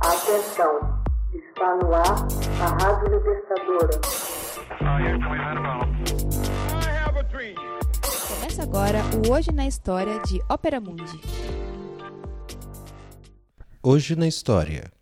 Atenção, está no ar a Rádio Libertadora. Começa agora o Hoje na História de Ópera Mundi. Hoje na História.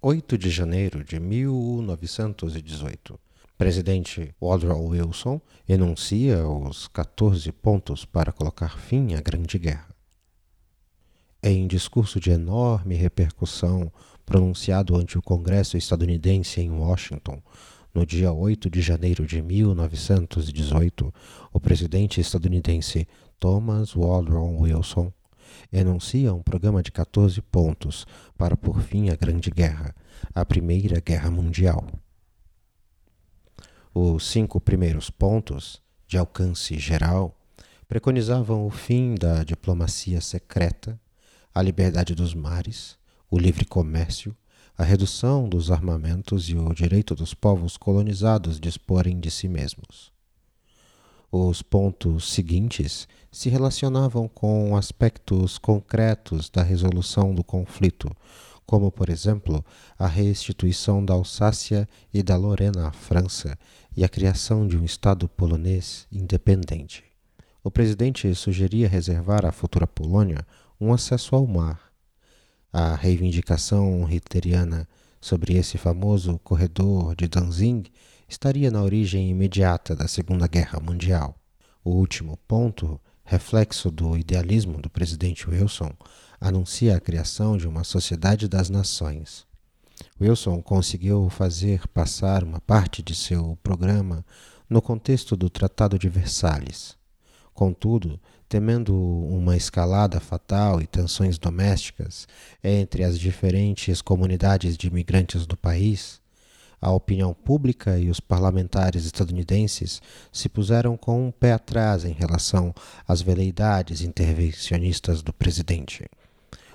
8 de janeiro de 1918. Presidente Woodrow Wilson enuncia os 14 pontos para colocar fim à Grande Guerra. Em discurso de enorme repercussão pronunciado ante o Congresso estadunidense em Washington, no dia 8 de janeiro de 1918, o presidente estadunidense Thomas Woodrow Wilson enuncia um programa de 14 pontos para pôr fim à Grande Guerra, a Primeira Guerra Mundial. Os cinco primeiros pontos, de alcance geral, preconizavam o fim da diplomacia secreta, a liberdade dos mares, o livre comércio, a redução dos armamentos e o direito dos povos colonizados disporem de si mesmos. Os pontos seguintes se relacionavam com aspectos concretos da resolução do conflito, como, por exemplo, a restituição da Alsácia e da Lorena à França e a criação de um Estado polonês independente. O presidente sugeria reservar à futura Polônia um acesso ao mar. A reivindicação hitleriana sobre esse famoso corredor de Danzig estaria na origem imediata da Segunda Guerra Mundial. O último ponto, reflexo do idealismo do presidente Wilson, anuncia a criação de uma sociedade das nações. Wilson conseguiu fazer passar uma parte de seu programa no contexto do Tratado de Versalhes. Contudo, temendo uma escalada fatal e tensões domésticas entre as diferentes comunidades de imigrantes do país, a opinião pública e os parlamentares estadunidenses se puseram com um pé atrás em relação às veleidades intervencionistas do presidente.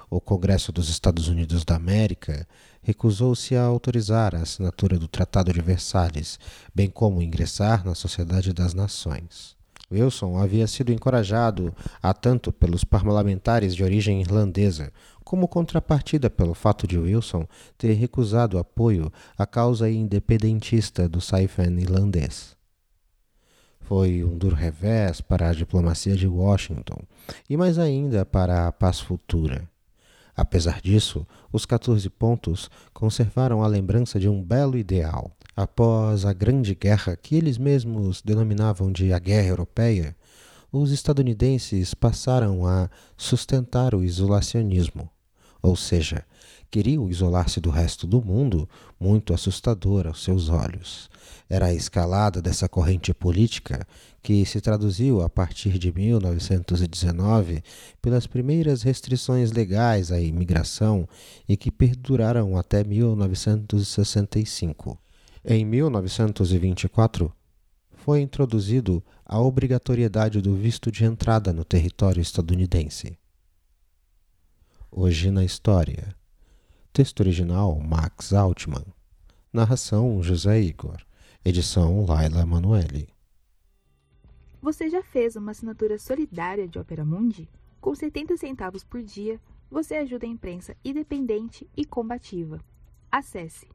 O Congresso dos Estados Unidos da América recusou-se a autorizar a assinatura do Tratado de Versalhes, bem como ingressar na Sociedade das Nações. Wilson havia sido encorajado a tanto pelos parlamentares de origem irlandesa, como contrapartida pelo fato de Wilson ter recusado apoio à causa independentista do Saifen irlandês. Foi um duro revés para a diplomacia de Washington e mais ainda para a paz futura. Apesar disso, os 14 pontos conservaram a lembrança de um belo ideal. Após a Grande Guerra, que eles mesmos denominavam de a Guerra Europeia, os estadunidenses passaram a sustentar o isolacionismo, ou seja, queriam isolar-se do resto do mundo, muito assustador aos seus olhos. Era a escalada dessa corrente política que se traduziu a partir de 1919 pelas primeiras restrições legais à imigração e que perduraram até 1965. Em 1924, foi introduzido a obrigatoriedade do visto de entrada no território estadunidense. Hoje na História. Texto original Max Altman. Narração José Igor. Edição Laila Emanuele. Você já fez uma assinatura solidária de Opera Mundi? Com 70 centavos por dia, você ajuda a imprensa independente e combativa. Acesse